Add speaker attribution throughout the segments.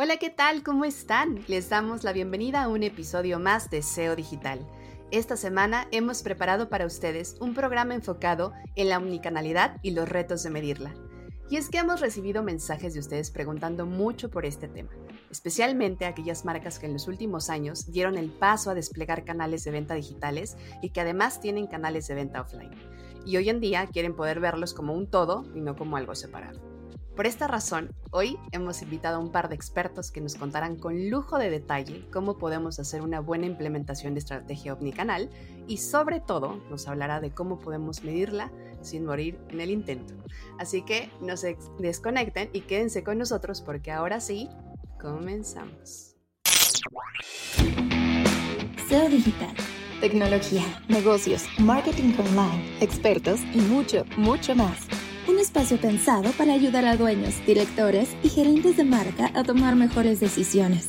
Speaker 1: Hola, ¿qué tal? ¿Cómo están? Les damos la bienvenida a un episodio más de SEO Digital. Esta semana hemos preparado para ustedes un programa enfocado en la omnicanalidad y los retos de medirla. Y es que hemos recibido mensajes de ustedes preguntando mucho por este tema, especialmente aquellas marcas que en los últimos años dieron el paso a desplegar canales de venta digitales y que además tienen canales de venta offline. Y hoy en día quieren poder verlos como un todo y no como algo separado. Por esta razón, hoy hemos invitado a un par de expertos que nos contarán con lujo de detalle cómo podemos hacer una buena implementación de estrategia omnicanal y sobre todo nos hablará de cómo podemos medirla sin morir en el intento. Así que no se desconecten y quédense con nosotros porque ahora sí, comenzamos.
Speaker 2: SEO Digital. Tecnología, negocios, marketing online, expertos y mucho, mucho más un espacio pensado para ayudar a dueños, directores y gerentes de marca a tomar mejores decisiones.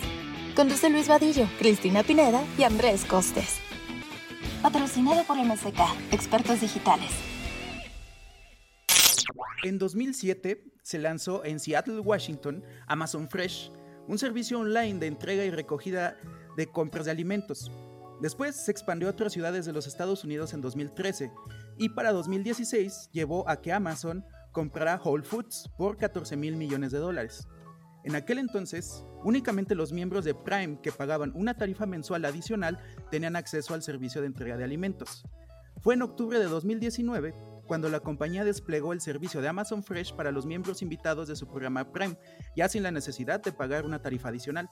Speaker 2: Conduce Luis Vadillo, Cristina Pineda y Andrés Costes. Patrocinado por MSK, expertos digitales.
Speaker 3: En 2007 se lanzó en Seattle, Washington, Amazon Fresh, un servicio online de entrega y recogida de compras de alimentos. Después se expandió a otras ciudades de los Estados Unidos en 2013 y para 2016 llevó a que Amazon comprara Whole Foods por 14 mil millones de dólares. En aquel entonces, únicamente los miembros de Prime que pagaban una tarifa mensual adicional tenían acceso al servicio de entrega de alimentos. Fue en octubre de 2019 cuando la compañía desplegó el servicio de Amazon Fresh para los miembros invitados de su programa Prime, ya sin la necesidad de pagar una tarifa adicional.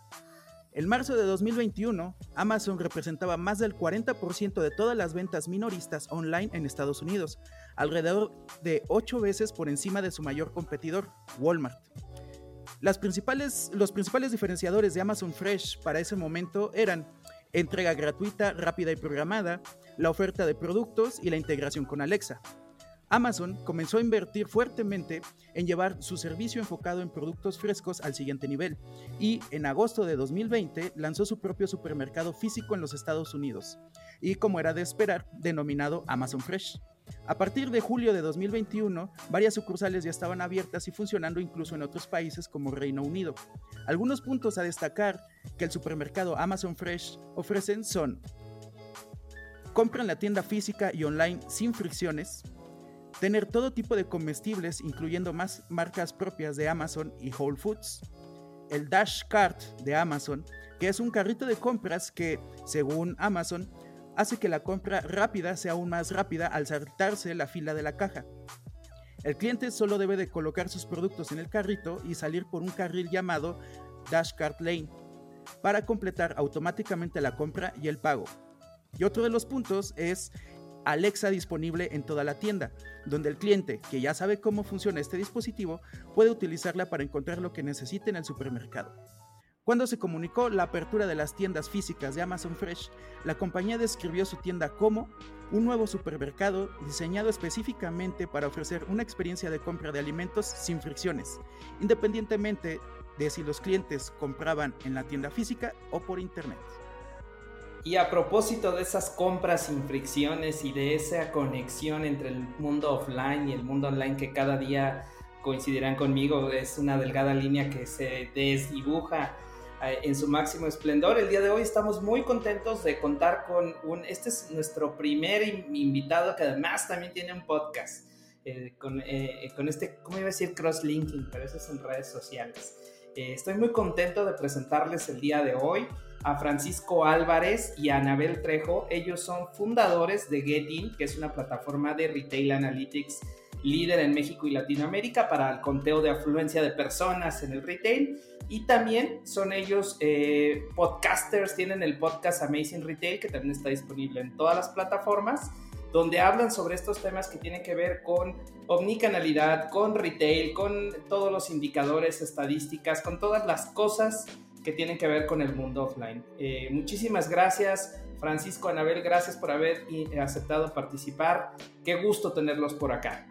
Speaker 3: En marzo de 2021, Amazon representaba más del 40% de todas las ventas minoristas online en Estados Unidos, alrededor de 8 veces por encima de su mayor competidor, Walmart. Las principales, los principales diferenciadores de Amazon Fresh para ese momento eran entrega gratuita, rápida y programada, la oferta de productos y la integración con Alexa. Amazon comenzó a invertir fuertemente en llevar su servicio enfocado en productos frescos al siguiente nivel y en agosto de 2020 lanzó su propio supermercado físico en los Estados Unidos y como era de esperar, denominado Amazon Fresh. A partir de julio de 2021, varias sucursales ya estaban abiertas y funcionando incluso en otros países como Reino Unido. Algunos puntos a destacar que el supermercado Amazon Fresh ofrecen son compra en la tienda física y online sin fricciones, tener todo tipo de comestibles, incluyendo más marcas propias de Amazon y Whole Foods, el Dash Cart de Amazon, que es un carrito de compras que, según Amazon, hace que la compra rápida sea aún más rápida al saltarse la fila de la caja. El cliente solo debe de colocar sus productos en el carrito y salir por un carril llamado Dash Cart Lane para completar automáticamente la compra y el pago. Y otro de los puntos es Alexa disponible en toda la tienda, donde el cliente, que ya sabe cómo funciona este dispositivo, puede utilizarla para encontrar lo que necesite en el supermercado. Cuando se comunicó la apertura de las tiendas físicas de Amazon Fresh, la compañía describió su tienda como un nuevo supermercado diseñado específicamente para ofrecer una experiencia de compra de alimentos sin fricciones, independientemente de si los clientes compraban en la tienda física o por internet.
Speaker 4: Y a propósito de esas compras sin fricciones y de esa conexión entre el mundo offline y el mundo online que cada día coincidirán conmigo, es una delgada línea que se desdibuja eh, en su máximo esplendor. El día de hoy estamos muy contentos de contar con un, este es nuestro primer invitado que además también tiene un podcast. Eh, con, eh, con, este, ¿cómo iba a decir? Cross-linking, pero eso es en redes sociales. estoy muy contento de presentarles el día de hoy a Francisco Álvarez y a Anabel Trejo. Ellos son fundadores de Getin, que es una plataforma de retail analytics líder en México y Latinoamérica para el conteo de afluencia de personas en el retail. Y también son ellos eh, podcasters, tienen el podcast Amazing Retail, que también está disponible en todas las plataformas, donde hablan sobre estos temas que tienen que ver con omnicanalidad, con retail, con todos los indicadores, estadísticas, con todas las cosas que tienen que ver con el mundo offline. Eh, muchísimas gracias, Francisco Anabel, gracias por haber eh, aceptado participar. Qué gusto tenerlos por acá.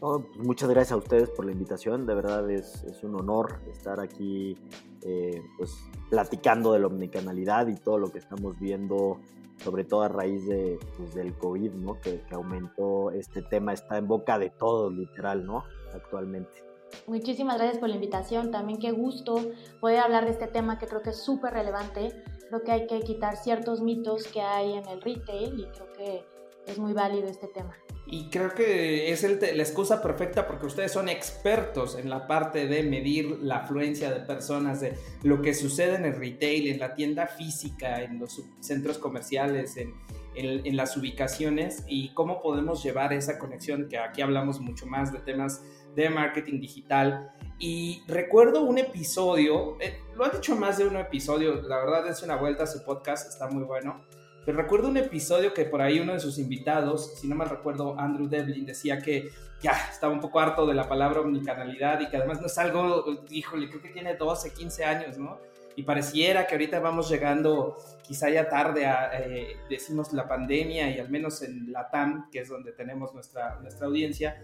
Speaker 5: Pues muchas gracias a ustedes por la invitación, de verdad es, un honor estar aquí eh, pues, platicando de la omnicanalidad y todo lo que estamos viendo, sobre todo a raíz de, pues, del COVID, ¿no? Que, que, aumentó este tema, está en boca de todos, literal, ¿no? Actualmente.
Speaker 6: Muchísimas gracias por la invitación. También qué gusto poder hablar de este tema que creo que es súper relevante. Creo que hay que quitar ciertos mitos que hay en el retail y creo que es muy válido este tema.
Speaker 4: Y creo que es el, la excusa perfecta porque ustedes son expertos en la parte de medir la afluencia de personas, de lo que sucede en el retail, en la tienda física, en los centros comerciales, en, en, las ubicaciones y cómo podemos llevar esa conexión, que aquí hablamos mucho más de temas de marketing digital. Y recuerdo un episodio, eh, lo han dicho más de un episodio, la verdad es una vuelta a su podcast, está muy bueno. Pero recuerdo un episodio que por ahí uno de sus invitados, si no mal recuerdo, Andrew Devlin, decía que ya estaba un poco harto de la palabra omnicanalidad y que además no es algo, híjole, creo que tiene 12, 15 años, ¿no? y pareciera que ahorita vamos llegando quizá ya tarde a, eh, decimos, la pandemia y al menos en la TAM, que es donde tenemos nuestra, nuestra audiencia,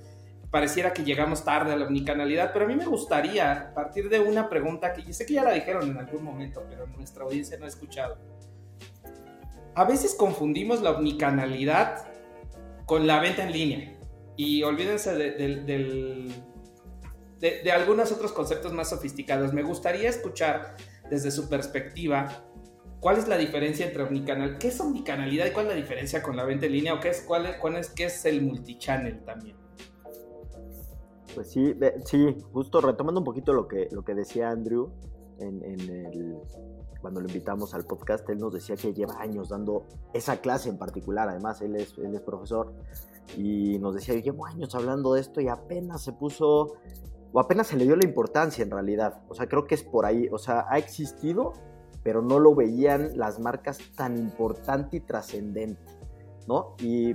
Speaker 4: pareciera que llegamos tarde a la omnicanalidad, pero a mí me gustaría partir de una pregunta que sé que ya la dijeron en algún momento, pero nuestra audiencia no ha escuchado. A veces confundimos la omnicanalidad con la venta en línea y olvídense de, de algunos otros conceptos más sofisticados. Me gustaría escuchar desde su perspectiva, ¿cuál es la diferencia entre omnicanal? ¿Qué es omnicanalidad y cuál es la diferencia con la venta en línea? ¿O qué es, cuál es, cuál es, qué es el multichannel también?
Speaker 5: Pues sí, sí, justo retomando un poquito lo que, lo que decía Andrew en, el, cuando lo invitamos al podcast, él nos decía que lleva años dando esa clase en particular, además él es, él es profesor, y nos decía, llevo años hablando de esto y apenas se puso o apenas se le dio la importancia en realidad. O sea, creo que es por ahí. O sea, ha existido, pero no lo veían las marcas tan importante y trascendente. ¿No? Y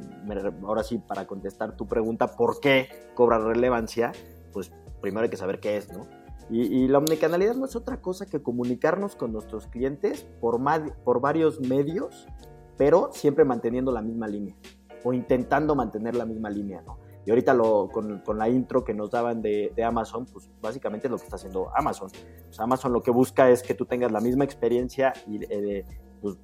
Speaker 5: ahora sí, para contestar tu pregunta, ¿por qué cobra relevancia? Pues primero hay que saber qué es, ¿no? Y, la omnicanalidad no es otra cosa que comunicarnos con nuestros clientes por, por varios medios, pero siempre manteniendo la misma línea o intentando mantener la misma línea, ¿no? Y ahorita lo, con, con, la intro que nos daban de, de, Amazon, pues básicamente es lo que está haciendo Amazon. Amazon lo que busca es que tú tengas la misma experiencia y eh, pues,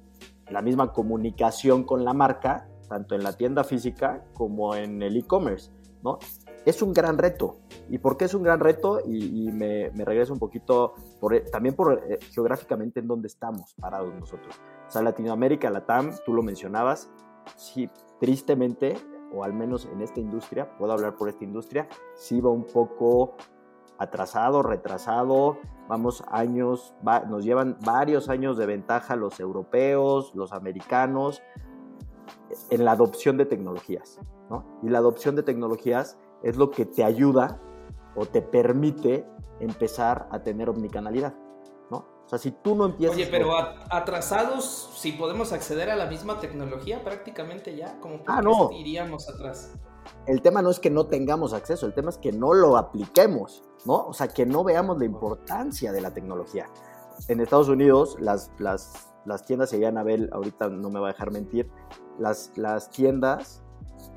Speaker 5: la misma comunicación con la marca, tanto en la tienda física como en el e-commerce, ¿no? Es un gran reto. ¿Y por qué es un gran reto? Y, me, me, regreso un poquito por, también por eh, geográficamente en dónde estamos parados nosotros. O sea, Latinoamérica, la TAM, tú lo mencionabas, sí, tristemente o al menos en esta industria, puedo hablar por esta industria, sí va un poco atrasado, retrasado, vamos años, nos llevan varios años de ventaja los europeos, los americanos, en la adopción de tecnologías, ¿no? Y la adopción de tecnologías es lo que te ayuda o te permite empezar a tener omnicanalidad. O sea, si tú no empiezas...
Speaker 4: Oye, pero atrasados, si podemos acceder a la misma tecnología prácticamente ya, como
Speaker 5: ah, no.
Speaker 4: iríamos atrás.
Speaker 5: El tema no es que no tengamos acceso, el tema es que no lo apliquemos, ¿no? O sea, que no veamos la importancia de la tecnología. En Estados Unidos, las, las, las tiendas, y Anabel ahorita no me va a dejar mentir, las, las tiendas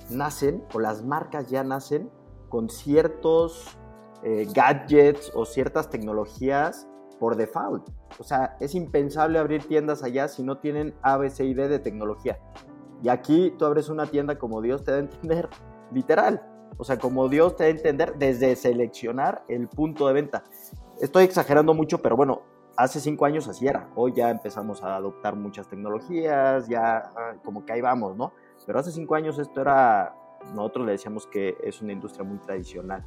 Speaker 5: nacen, o las marcas ya nacen con ciertos eh, gadgets o ciertas tecnologías por default. O sea, es impensable abrir tiendas allá si no tienen A, B, C y D de tecnología. Y aquí tú abres una tienda como Dios te da a entender, literal. O sea, como Dios te da a entender desde seleccionar el punto de venta. Estoy exagerando mucho, pero bueno, hace cinco años así era. Hoy ya empezamos a adoptar muchas tecnologías, ya ah, como que ahí vamos, ¿no? Pero hace cinco años esto era, nosotros le decíamos que es una industria muy tradicional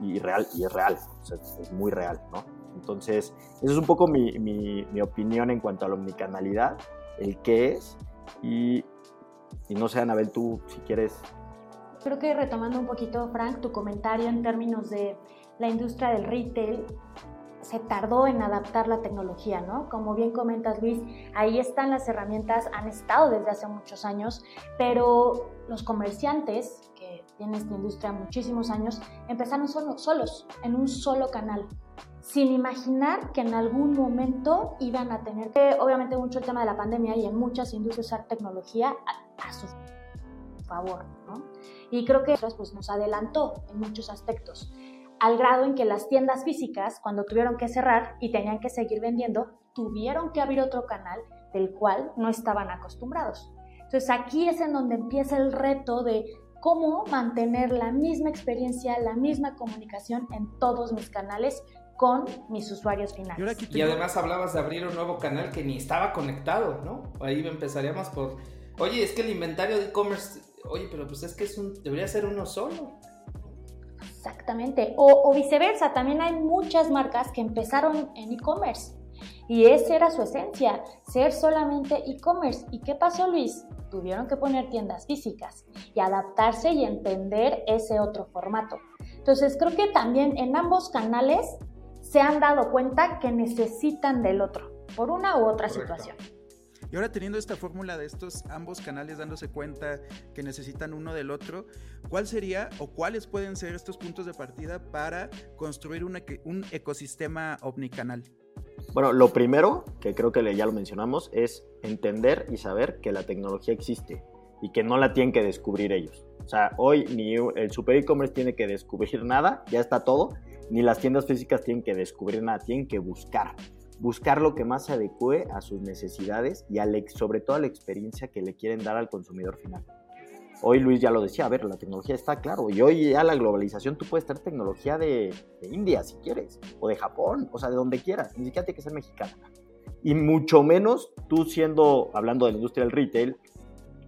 Speaker 5: y, real, y es real, o sea, es muy real, ¿no? Entonces, esa es un poco mi, mi, opinión en cuanto a la omnicanalidad, el qué es, y, y no sé, Anabel, tú si quieres.
Speaker 6: Creo que retomando un poquito, Frank, tu comentario en términos de la industria del retail, se tardó en adaptar la tecnología, ¿no? Como bien comentas, Luis, ahí están las herramientas, han estado desde hace muchos años, pero los comerciantes, que tienen esta industria muchísimos años, empezaron solo, solos, en un solo canal sin imaginar que en algún momento iban a tener que, obviamente mucho el tema de la pandemia y en muchas industrias usar tecnología a, su favor, ¿no? Y creo que pues, nos adelantó en muchos aspectos, al grado en que las tiendas físicas, cuando tuvieron que cerrar y tenían que seguir vendiendo, tuvieron que abrir otro canal del cual no estaban acostumbrados. Entonces aquí es en donde empieza el reto de cómo mantener la misma experiencia, la misma comunicación en todos mis canales con mis usuarios finales.
Speaker 4: Y, además hablabas de abrir un nuevo canal que ni estaba conectado, ¿no? Ahí empezaríamos por, oye, es que el inventario de e-commerce, oye, pero pues es que es un, debería ser uno solo.
Speaker 6: Exactamente, o, o viceversa, también hay muchas marcas que empezaron en e-commerce y esa era su esencia, ser solamente e-commerce. ¿Y qué pasó Luis? Tuvieron que poner tiendas físicas y adaptarse y entender ese otro formato. Entonces creo que también en ambos canales se han dado cuenta que necesitan del otro, por una u otra situación.
Speaker 3: Y ahora teniendo esta fórmula de estos ambos canales dándose cuenta que necesitan uno del otro, ¿cuál sería o cuáles pueden ser estos puntos de partida para construir un, ecosistema omnicanal?
Speaker 5: Bueno, lo primero, que creo que ya lo mencionamos, es entender y saber que la tecnología existe y que no la tienen que descubrir ellos. O sea, hoy ni el super e-commerce tiene que descubrir nada, ya está todo, ni las tiendas físicas tienen que descubrir nada, tienen que buscar. Buscar lo que más se adecue a sus necesidades y sobre todo a la experiencia que le quieren dar al consumidor final. Hoy Luis ya lo decía, a ver, la tecnología está claro, y hoy ya la globalización, tú puedes tener tecnología de, India si quieres, o de Japón, o sea, de donde quieras, ni siquiera tiene que ser mexicana. Y mucho menos tú siendo, hablando de la industria del retail,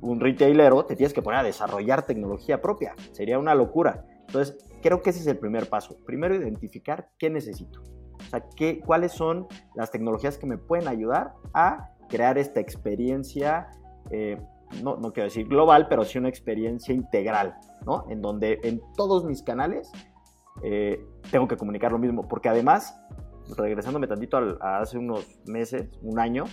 Speaker 5: un retailero, te tienes que poner a desarrollar tecnología propia, sería una locura. Entonces, creo que ese es el primer paso. Primero, identificar qué necesito. O sea, cuáles son las tecnologías que me pueden ayudar a crear esta experiencia eh, no, no quiero decir global, pero sí una experiencia integral, ¿no? En donde en todos mis canales eh, tengo que comunicar lo mismo, porque además, regresándome tantito a hace unos meses, un año,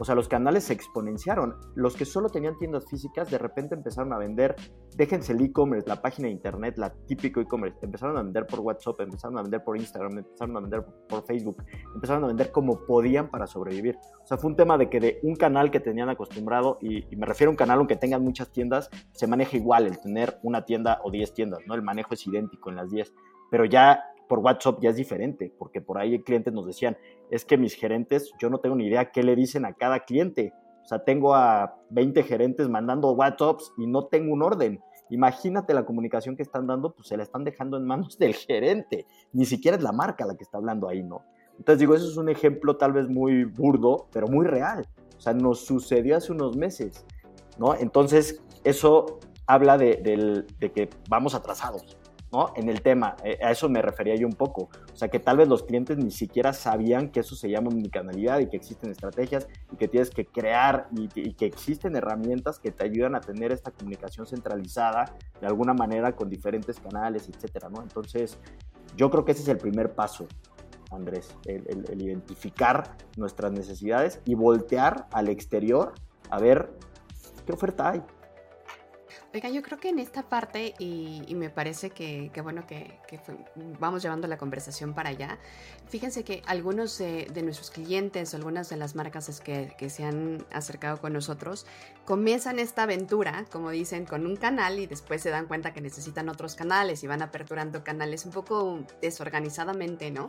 Speaker 5: o sea, los canales se exponenciaron. Los que solo tenían tiendas físicas de repente empezaron a vender, déjense el e-commerce, la página de internet, la típico e-commerce, empezaron a vender por WhatsApp, empezaron a vender por Instagram, empezaron a vender por Facebook, empezaron a vender como podían para sobrevivir. O sea, fue un tema de que de un canal que tenían acostumbrado, y, me refiero a un canal aunque tengan muchas tiendas, se maneja igual el tener una tienda o 10 tiendas, ¿no? El manejo es idéntico en las 10, pero ya por WhatsApp ya es diferente, porque por ahí clientes nos decían, es que mis gerentes, yo no tengo ni idea qué le dicen a cada cliente. O sea, tengo a 20 gerentes mandando WhatsApps y no tengo un orden. Imagínate la comunicación que están dando, pues se la están dejando en manos del gerente. Ni siquiera es la marca la que está hablando ahí, ¿no? Entonces digo, eso es un ejemplo tal vez muy burdo, pero muy real. O sea, nos sucedió hace unos meses, ¿no? Entonces, eso habla de que vamos atrasados. ¿No? En el tema, eh, a eso me refería yo un poco. O sea, que tal vez los clientes ni siquiera sabían que eso se llama omnicanalidad y que existen estrategias y que tienes que crear y, que existen herramientas que te ayudan a tener esta comunicación centralizada de alguna manera con diferentes canales, etcétera, ¿no? Entonces, yo creo que ese es el primer paso, Andrés, el identificar nuestras necesidades y voltear al exterior a ver qué oferta hay.
Speaker 1: Oiga, yo creo que en esta parte, y, me parece que, bueno, que, vamos llevando la conversación para allá, fíjense que algunos de, nuestros clientes, algunas de las marcas que, que, se han acercado con nosotros, comienzan esta aventura, como dicen, con un canal y después se dan cuenta que necesitan otros canales y van aperturando canales un poco desorganizadamente, ¿no?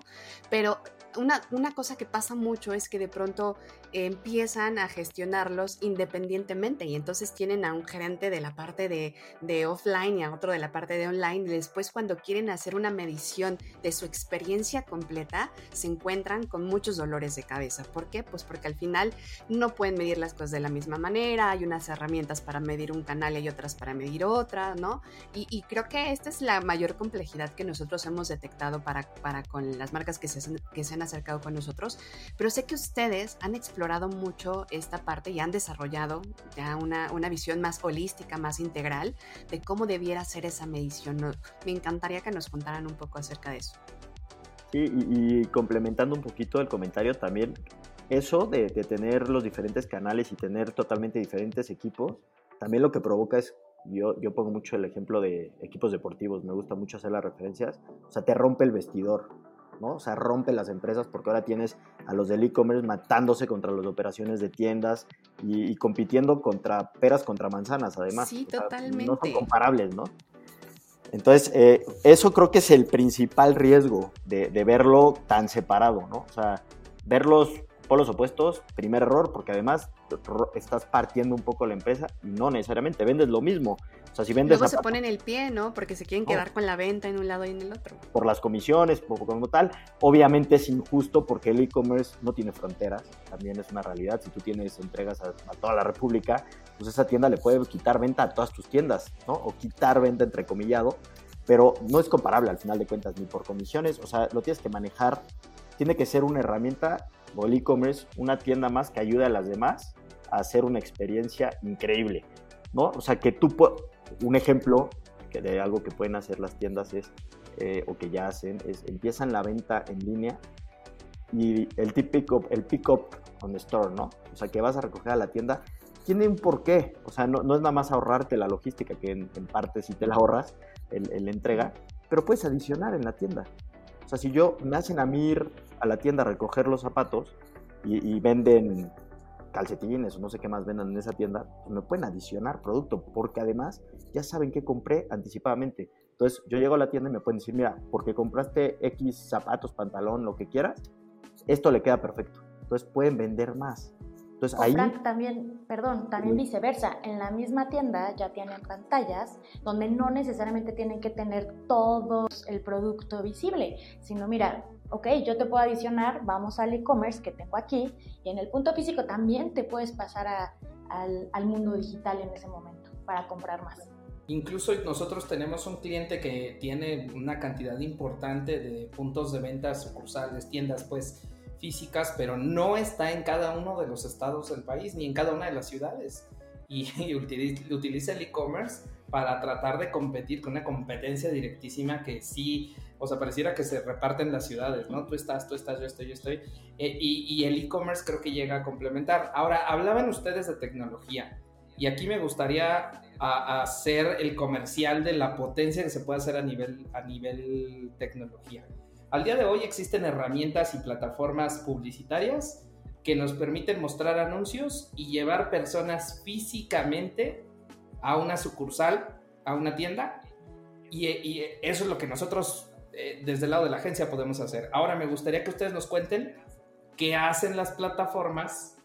Speaker 1: Pero una, una cosa que pasa mucho es que de pronto empiezan a gestionarlos independientemente y entonces tienen a un gerente de la parte de, offline y a otro de la parte de online. Y después cuando quieren hacer una medición de su experiencia completa, se encuentran con muchos dolores de cabeza. ¿Por qué? Pues porque al final no pueden medir las cosas de la misma manera, hay unas herramientas para medir un canal y otras para medir otra, ¿no? Y, creo que esta es la mayor complejidad que nosotros hemos detectado para, para con las marcas que se, que se han acercado con nosotros, pero sé que ustedes han explorado mucho esta parte y han desarrollado ya una, una visión más holística, más integral de cómo debiera ser esa medición. Me encantaría que nos contaran un poco acerca de eso.
Speaker 5: Sí, y, complementando un poquito el comentario también, eso de, tener los diferentes canales y tener totalmente diferentes equipos, también lo que provoca es, yo, yo pongo mucho el ejemplo de equipos deportivos, me gusta mucho hacer las referencias, o sea, te rompe el vestidor, ¿no? O sea, rompe las empresas porque ahora tienes a los del e-commerce matándose contra las operaciones de tiendas y, compitiendo contra peras contra manzanas, además.
Speaker 1: Sí, totalmente.
Speaker 5: No son comparables, ¿no? Entonces, eh, eso creo que es el principal riesgo de, verlo tan separado, ¿no? O sea, verlos polos opuestos, primer error, porque además estás partiendo un poco la empresa y no necesariamente vendes lo mismo. O sea, si vendes
Speaker 1: Luego se ponen el pie, ¿no? Porque se quieren quedar con la venta en un lado y en el otro.
Speaker 5: Por las comisiones, por, como tal. Obviamente es injusto porque el e-commerce no tiene fronteras, también es una realidad. Si tú tienes entregas a, toda la República, pues esa tienda le puede quitar venta a todas tus tiendas, ¿no? O quitar venta entrecomillado, pero no es comparable al final de cuentas ni por comisiones, o sea, lo tienes que manejar. Tiene que ser una herramienta el e-commerce, una tienda más que ayude a las demás a hacer una experiencia increíble, ¿no? O sea, que tú, un ejemplo de algo que pueden hacer las tiendas es, eh, o que ya hacen, es empiezan la venta en línea y el típico, el pick-up on the store, ¿no? O sea, que vas a recoger a la tienda, tiene un porqué, o sea, no, no es nada más ahorrarte la logística, que en, parte si te la ahorras, el, el, entrega, pero puedes adicionar en la tienda. Sea, si yo me hacen a mí ir a la tienda a recoger los zapatos y, venden calcetines o no sé qué más vendan en esa tienda, pues me pueden adicionar producto, porque además ya saben que compré anticipadamente. Entonces yo llego a la tienda y me pueden decir, mira, porque compraste X zapatos, pantalón, lo que quieras, esto le queda perfecto. Entonces pueden vender más. Entonces, ahí...
Speaker 6: Frank, también, perdón, también viceversa. En la misma tienda ya tienen pantallas donde no necesariamente tienen que tener todo el producto visible, sino mira, ok, yo te puedo adicionar, vamos al e-commerce que tengo aquí y en el punto físico también te puedes pasar al, al mundo digital en ese momento para comprar más.
Speaker 4: Incluso nosotros tenemos un cliente que tiene una cantidad importante de puntos de venta, sucursales, tiendas, pues físicas, pero no está en cada uno de los estados del país ni en cada una de las ciudades. Y, utiliza el e-commerce para tratar de competir con una competencia directísima que sí, o sea, pareciera que se reparten las ciudades, ¿no? Tú estás, tú estás, yo estoy, yo estoy. Eh, y, y el e-commerce creo que llega a complementar. Ahora, hablaban ustedes de tecnología. Y aquí me gustaría hacer el comercial de la potencia que se puede hacer a nivel, a nivel tecnología. Al día de hoy existen herramientas y plataformas publicitarias que nos permiten mostrar anuncios y llevar personas físicamente a una sucursal, a una tienda. Y, eso es lo que nosotros eh, desde el lado de la agencia podemos hacer. Ahora me gustaría que ustedes nos cuenten qué hacen las plataformas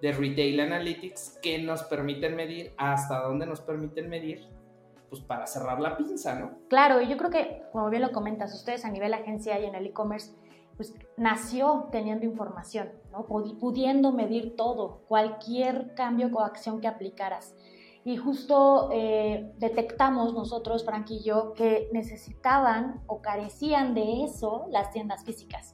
Speaker 4: de Retail Analytics que nos permiten medir hasta dónde nos permiten medir pues para cerrar la pinza, ¿no?
Speaker 6: Claro, y yo creo que, como bien lo comentas, ustedes a nivel agencia y en el e-commerce, pues nació teniendo información, ¿no? pudiendo medir todo, cualquier cambio o acción que aplicaras. Y justo eh, detectamos nosotros, Frank y yo, que necesitaban o carecían de eso las tiendas físicas.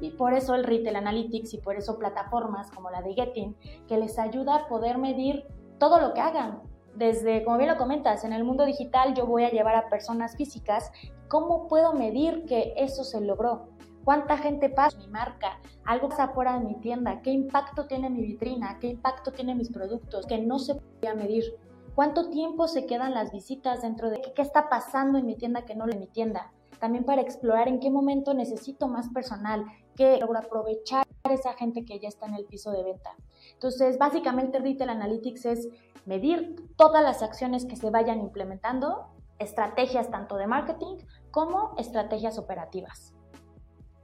Speaker 6: Y por eso el Retail Analytics y por eso plataformas como la de Getting, que les ayuda a poder medir todo lo que hagan, desde, como bien lo comentas, en el mundo digital yo voy a llevar a personas físicas, ¿cómo puedo medir que eso se logró? ¿Cuánta gente pasa mi marca? ¿Algo está fuera de mi tienda? ¿Qué impacto tiene mi vitrina? ¿Qué impacto tienen mis productos? Que no se podía medir. ¿Cuánto tiempo se quedan las visitas dentro de qué está pasando en mi tienda que no en mi tienda? También para explorar en qué momento necesito más personal, que logro aprovechar esa gente que ya está en el piso de venta. Entonces, básicamente Retail Analytics es medir todas las acciones que se vayan implementando, estrategias tanto de marketing como estrategias operativas.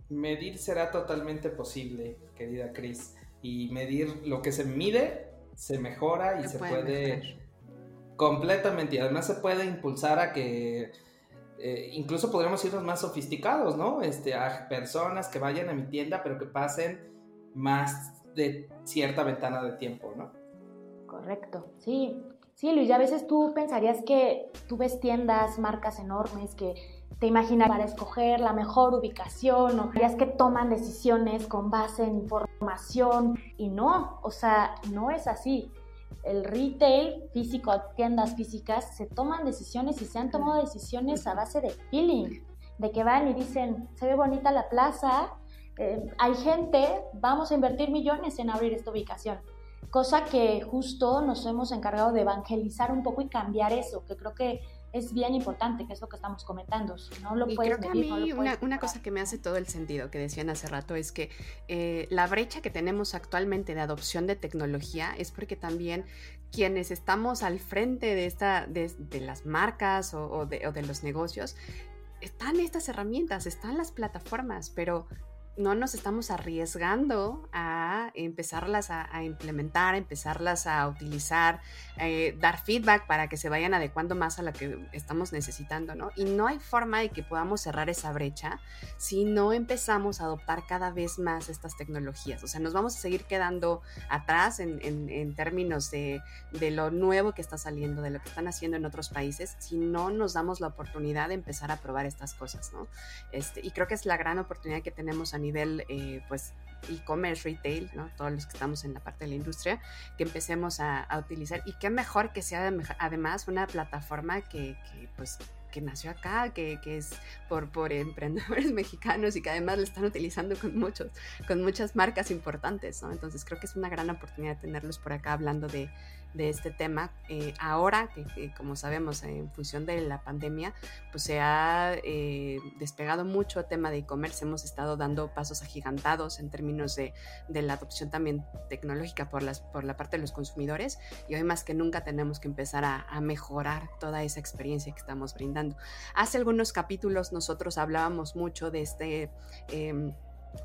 Speaker 4: Medir será totalmente posible, querida Cris, y medir lo que se mide se mejora y se, puede, completamente, y además se puede impulsar a que eh, incluso podríamos irnos más sofisticados, ¿no? Este, a personas que vayan a mi tienda, pero que pasen más de cierta ventana de tiempo, ¿no?
Speaker 6: Correcto, sí. Sí, Luis, a veces tú pensarías que tú ves tiendas, marcas enormes que te imaginas para escoger la mejor ubicación o creías que toman decisiones con base en información y no, o sea, no es así. El retail físico, tiendas físicas, se toman decisiones y se han tomado decisiones a base de feeling, de que van y dicen, se ve bonita la plaza, eh, hay gente, vamos a invertir millones en abrir esta ubicación cosa que justo nos hemos encargado de evangelizar un poco y cambiar eso, que creo que es bien importante, que es lo que estamos comentando. Si no lo
Speaker 1: y
Speaker 6: puedes
Speaker 1: creo que a mí una, cosa que me hace todo el sentido que decían hace rato es que eh, la brecha que tenemos actualmente de adopción de tecnología es porque también quienes estamos al frente de, esta, de, las marcas o, de, o de los negocios, están estas herramientas, están las plataformas, pero no nos estamos arriesgando a a empezarlas a, implementar, empezarlas a utilizar, eh, dar feedback para que se vayan adecuando más a lo que estamos necesitando, ¿no? Y no hay forma de que podamos cerrar esa brecha si no empezamos a adoptar cada vez más estas tecnologías. O sea, nos vamos a seguir quedando atrás en, términos de, de lo nuevo que está saliendo, de lo que están haciendo en otros países, si no nos damos la oportunidad de empezar a probar estas cosas, ¿no? Este, y creo que es la gran oportunidad que tenemos a nivel, eh, pues, e-commerce, retail, ¿no? todos los que estamos en la parte de la industria, que empecemos a, utilizar. Y qué mejor que sea además una plataforma que, que pues que nació acá, que, que, es por, por emprendedores mexicanos y que además lo están utilizando con muchos, con muchas marcas importantes, ¿no? Entonces creo que es una gran oportunidad tenerlos por acá hablando de, de este tema. Eh, ahora que, como sabemos, en función de la pandemia, pues se ha eh, despegado mucho el tema de e-commerce. Hemos estado dando pasos agigantados en términos de, de, la adopción también tecnológica por, las, por la parte de los consumidores y hoy más que nunca tenemos que empezar a, a mejorar toda esa experiencia que estamos brindando. Hace algunos capítulos nosotros hablábamos mucho de este... Eh,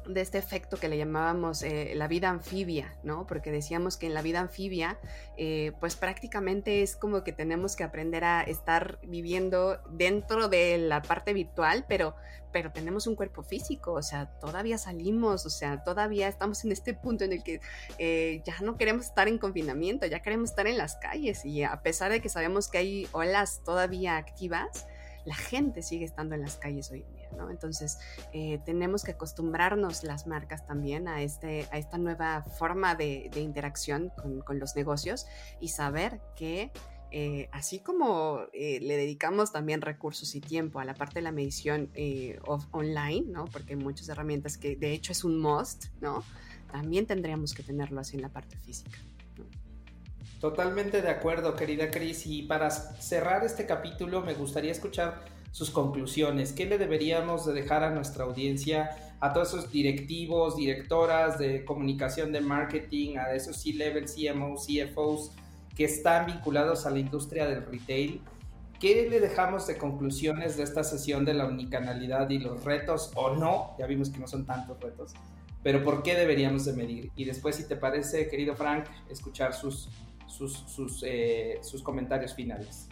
Speaker 1: de este efecto que le llamábamos eh, la vida anfibia, ¿no? Porque decíamos que en la vida anfibia, eh, pues prácticamente es como que tenemos que aprender a estar viviendo dentro de la parte virtual, pero, pero tenemos un cuerpo físico, o sea, todavía salimos, o sea, todavía estamos en este punto en el que eh, ya no queremos estar en confinamiento, ya queremos estar en las calles y a pesar de que sabemos que hay olas todavía activas, la gente sigue estando en las calles hoy en día, ¿no? Entonces, eh, tenemos que acostumbrarnos las marcas también a, este, a esta nueva forma de, interacción con, los negocios y saber que eh, así como eh, le dedicamos también recursos y tiempo a la parte de la medición online, ¿no? Porque hay muchas herramientas que de hecho es un must, ¿no? También tendríamos que tenerlo así en la parte física.
Speaker 4: Totalmente de acuerdo, querida Cris. Y para cerrar este capítulo, me gustaría escuchar sus conclusiones. ¿Qué le deberíamos de dejar a nuestra audiencia, a todos esos directivos, directoras de comunicación de marketing, a esos C-level, CMOs, CFOs que están vinculados a la industria del retail? ¿Qué le dejamos de conclusiones de esta sesión de la unicanalidad y los retos o no? Ya vimos que no son tantos retos, pero ¿por qué deberíamos de medir? Y después, si te parece, querido Frank, escuchar sus sus, sus, eh, sus comentarios finales.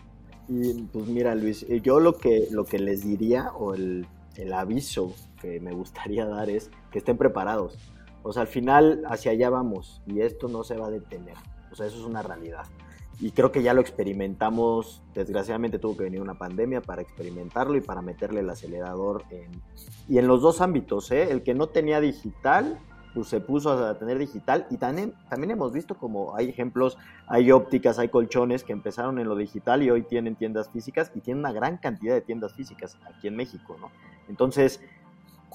Speaker 5: Y pues mira, Luis, eh, yo lo que, lo que les diría o el, el aviso que me gustaría dar es que estén preparados. O sea, al final hacia allá vamos y esto no se va a detener. O sea, eso es una realidad. Y creo que ya lo experimentamos. Desgraciadamente tuvo que venir una pandemia para experimentarlo y para meterle el acelerador en... Y en los dos ámbitos, ¿eh? El que no tenía digital pues se puso a tener digital y también, también hemos visto como hay ejemplos, hay ópticas, hay colchones que empezaron en lo digital y hoy tienen tiendas físicas y tienen una gran cantidad de tiendas físicas aquí en México, ¿no? Entonces,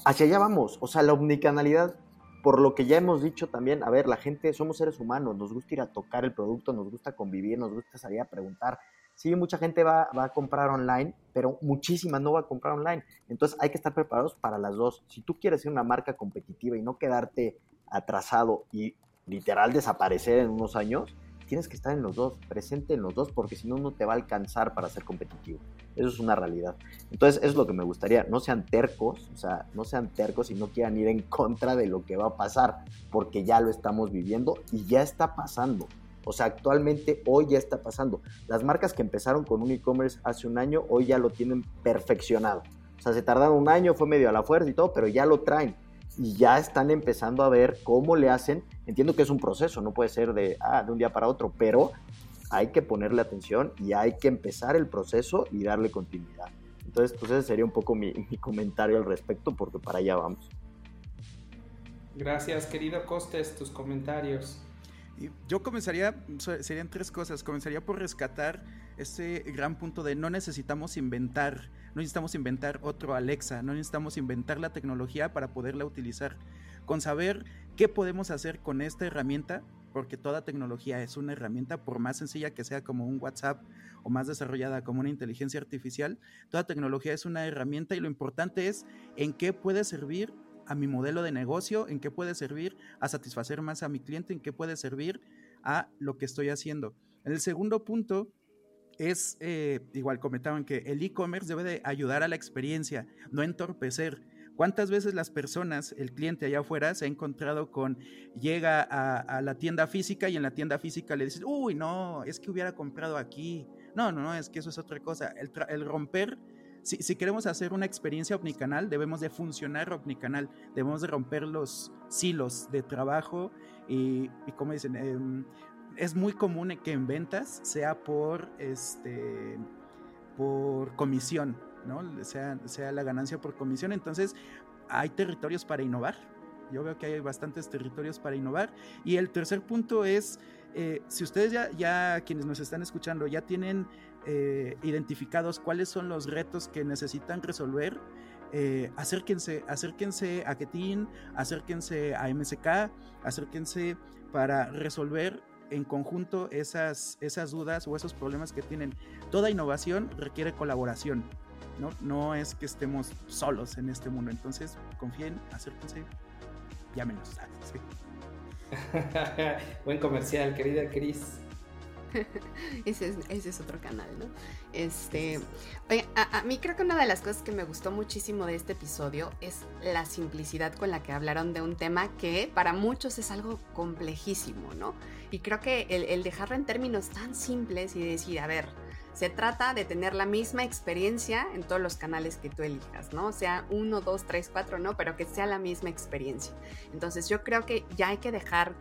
Speaker 5: hacia allá vamos, o sea, la omnicanalidad, por lo que ya hemos dicho también, a ver, la gente, somos seres humanos, nos gusta ir a tocar el producto, nos gusta convivir, nos gusta salir a preguntar, sí, mucha gente va, a comprar online, pero muchísima no va a comprar online. Entonces hay que estar preparados para las dos. Si tú quieres ser una marca competitiva y no quedarte atrasado y literal desaparecer en unos años, tienes que estar en los dos, presente en los dos, porque si no, no te va a alcanzar para ser competitivo. Eso es una realidad. Entonces, eso es lo que me gustaría. No sean tercos, o sea, no sean tercos y no quieran ir en contra de lo que va a pasar, porque ya lo estamos viviendo y ya está pasando. O sea, actualmente hoy ya está pasando. Las marcas que empezaron con un e-commerce hace un año, hoy ya lo tienen perfeccionado. O sea, se tardaron un año, fue medio a la fuerza y todo, pero ya lo traen. Y ya están empezando a ver cómo le hacen. Entiendo que es un proceso, no puede ser de, ah, de un día para otro, pero hay que ponerle atención y hay que empezar el proceso y darle continuidad. Entonces, pues ese sería un poco mi, mi comentario al respecto, porque para allá vamos.
Speaker 4: Gracias, querido Costes, tus comentarios.
Speaker 3: Yo comenzaría, serían tres cosas. Comenzaría por rescatar ese gran punto de no necesitamos inventar, no necesitamos inventar otro Alexa, no necesitamos inventar la tecnología para poderla utilizar. Con saber qué podemos hacer con esta herramienta, porque toda tecnología es una herramienta, por más sencilla que sea como un WhatsApp o más desarrollada como una inteligencia artificial, toda tecnología es una herramienta y lo importante es en qué puede servir a mi modelo de negocio, en qué puede servir a satisfacer más a mi cliente, en qué puede servir a lo que estoy haciendo. El segundo punto es, eh, igual comentaban que el e-commerce debe de ayudar a la experiencia, no entorpecer, ¿Cuántas veces las personas, el cliente allá afuera, se ha encontrado con, llega a, la tienda física y en la tienda física le dices, uy, no, es que hubiera comprado aquí. No, no, no, es que eso es otra cosa. El, romper, si, queremos hacer una experiencia omnicanal, debemos de funcionar omnicanal, debemos de romper los silos de trabajo y, como dicen, em, es muy común que en ventas sea por, este, por comisión sea, sea la ganancia por comisión. Entonces, hay territorios para innovar. Yo veo que hay bastantes territorios para innovar. Y el tercer punto es, eh, si ustedes ya, ya, quienes nos están escuchando, ya tienen eh, identificados cuáles son los retos que necesitan resolver, eh, acérquense, acérquense a Ketin, acérquense a MSK, acérquense para resolver en conjunto esas, esas dudas o esos problemas que tienen. Toda innovación requiere colaboración. ¿no? No es que estemos solos en este mundo. Entonces, confíen, acérquense, llámenos.
Speaker 4: Buen comercial, querida Cris.
Speaker 1: ese, es, otro canal, ¿no? Este, a, a, mí creo que una de las cosas que me gustó muchísimo de este episodio es la simplicidad con la que hablaron de un tema que para muchos es algo complejísimo, ¿no? Y creo que el, el dejarlo en términos tan simples y decir, a ver, se trata de tener la misma experiencia en todos los canales que tú elijas, ¿no? Sea uno, dos, tres, cuatro, no, pero que sea la misma experiencia. Entonces yo creo que ya hay que dejar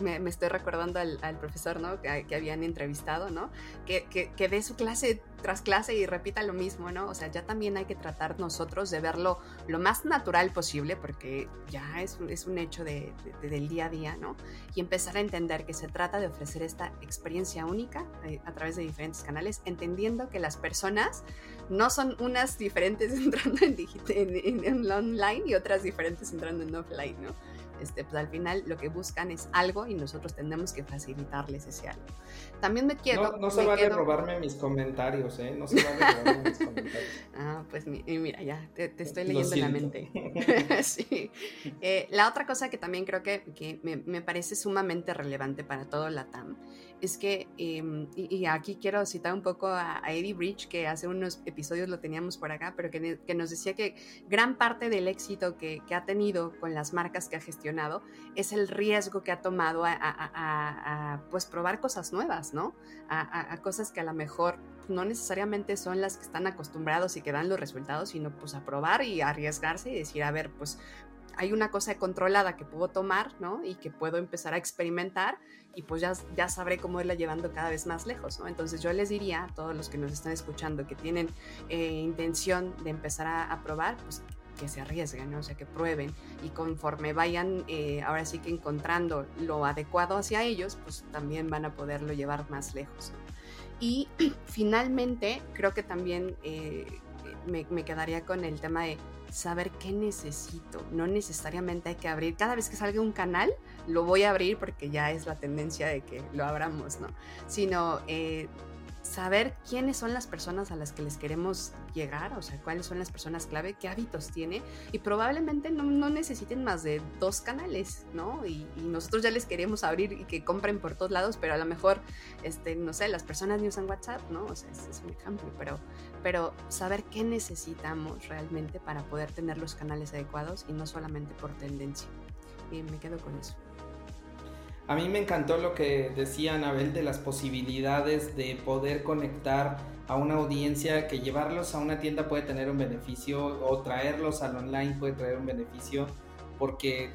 Speaker 1: eh, me, estoy recordando al, profesor, ¿no? Que, habían entrevistado, ¿no? Que, que, dé su clase tras clase y repita lo mismo, ¿no? O sea, ya también hay que tratar nosotros de verlo lo más natural posible, porque ya es, es un hecho de, del día a día, ¿no? Y empezar a entender que se trata de ofrecer esta experiencia única eh, a través de diferentes canales, entendiendo que las personas no son unas diferentes entrando en, en, en online y otras diferentes entrando en offline, ¿no? Este, pues al final lo que buscan es algo y nosotros tenemos que facilitarles ese algo. También me quiero...
Speaker 4: No, no se vale robarme mis comentarios, ¿eh? No se vale robarme mis comentarios.
Speaker 1: Ah, pues mira, ya, te, estoy leyendo en la mente. sí. Eh, la otra cosa que también creo que, que me, me, parece sumamente relevante para todo la TAM es que, em, y, aquí quiero citar un poco a, Eddie Bridge, que hace unos episodios lo teníamos por acá, pero que, que nos decía que gran parte del éxito que, que, ha tenido con las marcas que ha gestionado es el riesgo que ha tomado a, a, pues probar cosas nuevas, ¿no? A, cosas que a lo mejor no necesariamente son las que están acostumbrados y que dan los resultados, sino pues a probar y arriesgarse y decir, a ver, pues hay una cosa controlada que puedo tomar, ¿no? Y que puedo empezar a experimentar y pues ya, ya sabré cómo irla llevando cada vez más lejos, ¿no? Entonces yo les diría a todos los que nos están escuchando que tienen eh, intención de empezar a, probar, pues que se arriesguen, ¿no? o sea, que prueben y conforme vayan eh, ahora sí que encontrando lo adecuado hacia ellos, pues también van a poderlo llevar más lejos. Y finalmente, creo que también eh, me, me, quedaría con el tema de saber qué necesito. No necesariamente hay que abrir. Cada vez que salga un canal, lo voy a abrir porque ya es la tendencia de que lo abramos, ¿no? Sino eh, saber quiénes son las personas a las que les queremos llegar, o sea, cuáles son las personas clave, qué hábitos tiene, y probablemente no, necesiten más de dos canales, ¿no? Y, nosotros ya les queremos abrir y que compren por todos lados, pero a lo mejor, este, no sé, las personas ni usan WhatsApp, ¿no? O sea, es, es un ejemplo, pero, pero saber qué necesitamos realmente para poder tener los canales adecuados y no solamente por tendencia. Y me quedo con eso.
Speaker 4: A mí me encantó lo que decía Anabel de las posibilidades de poder conectar a una audiencia, que llevarlos a una tienda puede tener un beneficio o traerlos al online puede traer un beneficio, porque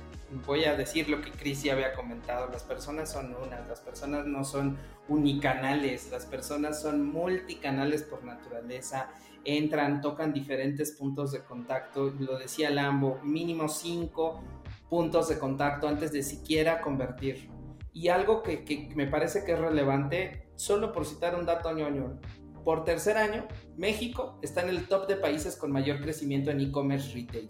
Speaker 4: voy a decir lo que Chris ya había comentado, las personas son unas, las personas no son unicanales, las personas son multicanales por naturaleza, entran, tocan diferentes puntos de contacto, lo decía Lambo, mínimo cinco puntos de contacto antes de siquiera convertir y algo que, me parece que es relevante, solo por citar un dato ñoño, por tercer año, México está en el top de países con mayor crecimiento en e-commerce retail.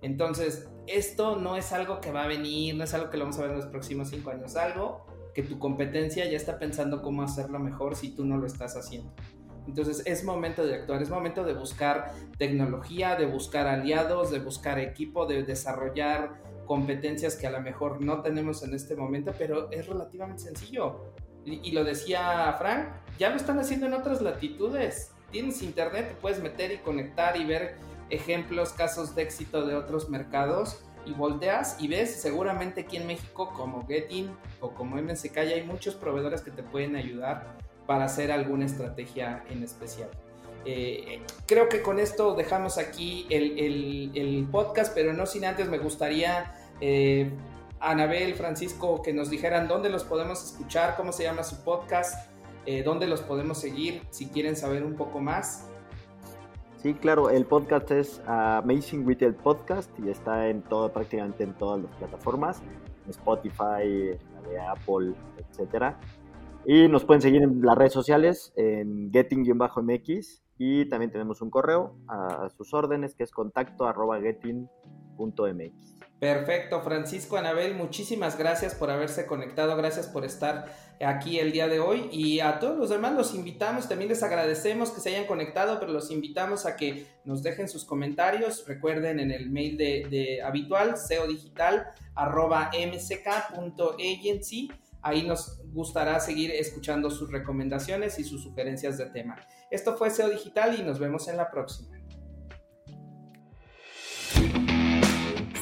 Speaker 4: Entonces, esto no es algo que va a venir, no es algo que lo vamos a ver en los próximos cinco años, algo que tu competencia ya está pensando cómo hacerlo mejor si tú no lo estás haciendo. Entonces es momento de actuar, es momento de buscar tecnología, de buscar aliados, de buscar equipo, de desarrollar competencias que a lo mejor no tenemos en este momento, pero es relativamente sencillo. Y, lo decía Frank, ya lo están haciendo en otras latitudes. Tienes internet, te puedes meter y conectar y ver ejemplos, casos de éxito de otros mercados y volteas y ves seguramente aquí en México como Getin o como MSK ya hay muchos proveedores que te pueden ayudar para hacer alguna estrategia en especial. Eh, creo que con esto dejamos aquí el, podcast, pero no sin antes me gustaría, eh, Anabel, Francisco, que nos dijeran dónde los podemos escuchar, cómo se llama su podcast, eh, dónde los podemos seguir, si quieren saber un poco más.
Speaker 5: Sí, claro, el podcast es Amazing Retail Podcast y está en todo, prácticamente en todas las plataformas, Spotify, Apple, etcétera. Y nos pueden seguir en las redes sociales en getting-mx y también tenemos un correo a, sus órdenes que es contacto arroba getting.mx.
Speaker 4: Perfecto, Francisco Anabel, muchísimas gracias por haberse conectado, gracias por estar aquí el día de hoy y a todos los demás los invitamos, también les agradecemos que se hayan conectado, pero los invitamos a que nos dejen sus comentarios, recuerden en el mail de, habitual, digital arroba mck.agency, ahí nos gustará seguir escuchando sus recomendaciones y sus sugerencias de tema. Esto fue SEO Digital y nos vemos en la próxima.